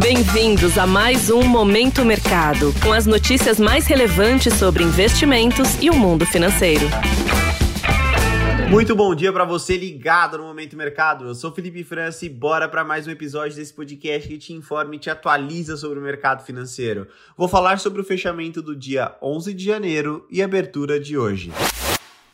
Bem-vindos a mais um Momento Mercado, com as notícias mais relevantes sobre investimentos e o mundo financeiro. Muito bom dia para você ligado no Momento Mercado. Eu sou Felipe França e bora para mais um episódio desse podcast que te informa e te atualiza sobre o mercado financeiro. Vou falar sobre o fechamento do dia 11 de janeiro e abertura de hoje.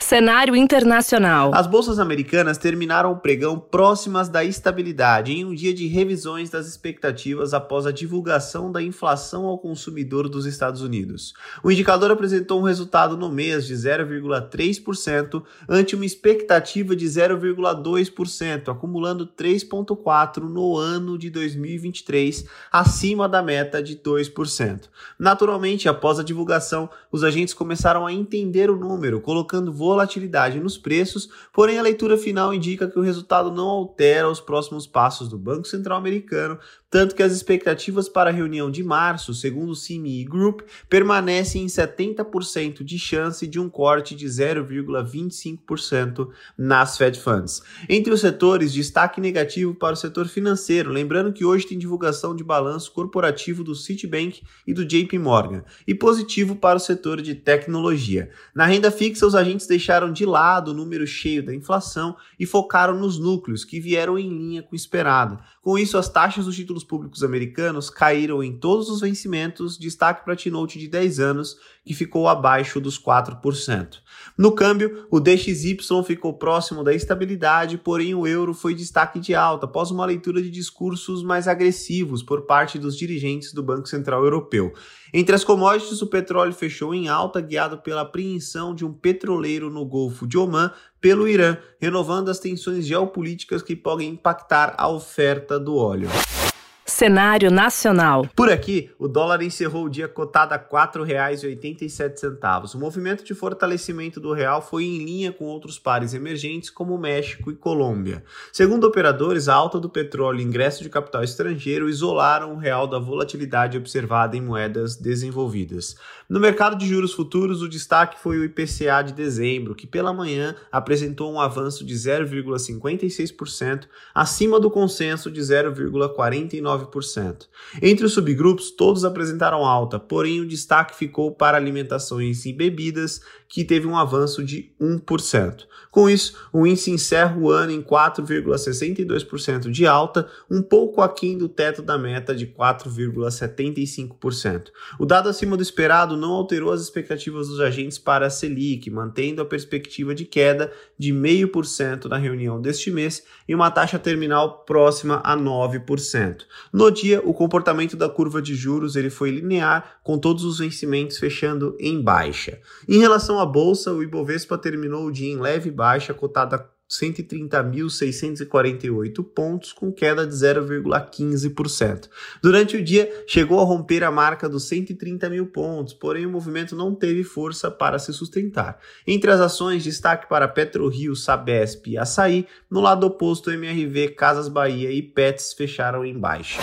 Cenário internacional. As bolsas americanas terminaram o pregão próximas da estabilidade em um dia de revisões das expectativas após a divulgação da inflação ao consumidor dos Estados Unidos. O indicador apresentou um resultado no mês de 0,3% ante uma expectativa de 0,2%, acumulando 3,4% no ano de 2023, acima da meta de 2%. Naturalmente, após a divulgação, os agentes começaram a entender o número, colocando volatilidade nos preços, porém a leitura final indica que o resultado não altera os próximos passos do Banco Central Americano, tanto que as expectativas para a reunião de março, segundo o CME Group, permanecem em 70% de chance de um corte de 0,25% nas Fed Funds. Entre os setores, destaque negativo para o setor financeiro, lembrando que hoje tem divulgação de balanço corporativo do Citibank e do JP Morgan, e positivo para o setor de tecnologia. Na renda fixa, os agentes deixaram de lado o número cheio da inflação e focaram nos núcleos, que vieram em linha com o esperado. Com isso, as taxas dos títulos públicos americanos caíram em todos os vencimentos, destaque para T-Note de 10 anos, que ficou abaixo dos 4%. No câmbio, o DXY ficou próximo da estabilidade, porém o euro foi destaque de alta após uma leitura de discursos mais agressivos por parte dos dirigentes do Banco Central Europeu. Entre as commodities, o petróleo fechou em alta, guiado pela apreensão de um petroleiro no Golfo de Oman pelo Irã, renovando as tensões geopolíticas que podem impactar a oferta do óleo. Cenário nacional. Por aqui, o dólar encerrou o dia cotado a R$ 4,87. O movimento de fortalecimento do real foi em linha com outros pares emergentes como México e Colômbia. Segundo operadores, a alta do petróleo e ingresso de capital estrangeiro isolaram o real da volatilidade observada em moedas desenvolvidas. No mercado de juros futuros, o destaque foi o IPCA de dezembro, que pela manhã apresentou um avanço de 0,56%, acima do consenso de 0,49%. Entre os subgrupos, todos apresentaram alta, porém o destaque ficou para alimentações e bebidas, que teve um avanço de 1%. Com isso, o índice encerra o ano em 4,62% de alta, um pouco aquém do teto da meta de 4,75%. O dado acima do esperado não alterou as expectativas dos agentes para a Selic, mantendo a perspectiva de queda de 0,5% na reunião deste mês e uma taxa terminal próxima a 9%. No dia, o comportamento da curva de juros ele foi linear, com todos os vencimentos fechando em baixa. Em relação à bolsa, o Ibovespa terminou o dia em leve baixa, cotada 130.648 pontos, com queda de 0,15%. Durante o dia, chegou a romper a marca dos 130 mil pontos, porém o movimento não teve força para se sustentar. Entre as ações, destaque para PetroRio, Sabesp e Açaí, no lado oposto, MRV, Casas Bahia e Pets fecharam em baixa.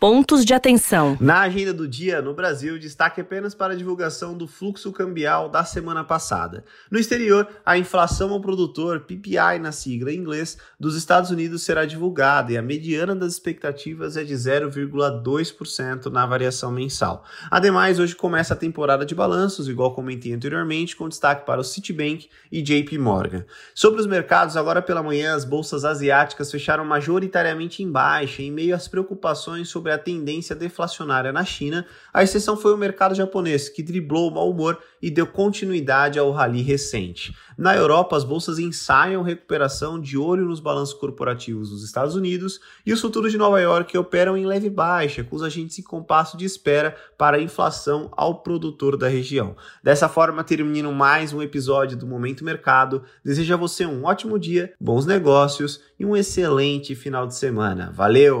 Pontos de atenção. Na agenda do dia, no Brasil, destaque apenas para a divulgação do fluxo cambial da semana passada. No exterior, a inflação ao produtor, PPI na sigla em inglês, dos Estados Unidos será divulgada e a mediana das expectativas é de 0,2% na variação mensal. Ademais, hoje começa a temporada de balanços, igual comentei anteriormente, com destaque para o Citibank e JP Morgan. Sobre os mercados, agora pela manhã, as bolsas asiáticas fecharam majoritariamente em baixa, em meio às preocupações sobre sobre a tendência deflacionária na China, a exceção foi o mercado japonês, que driblou o mau humor e deu continuidade ao rally recente. Na Europa, as bolsas ensaiam recuperação de olho nos balanços corporativos dos Estados Unidos e os futuros de Nova York operam em leve baixa, com os agentes em compasso de espera para a inflação ao produtor da região. Dessa forma, termino mais um episódio do Momento Mercado. Desejo a você um ótimo dia, bons negócios e um excelente final de semana. Valeu!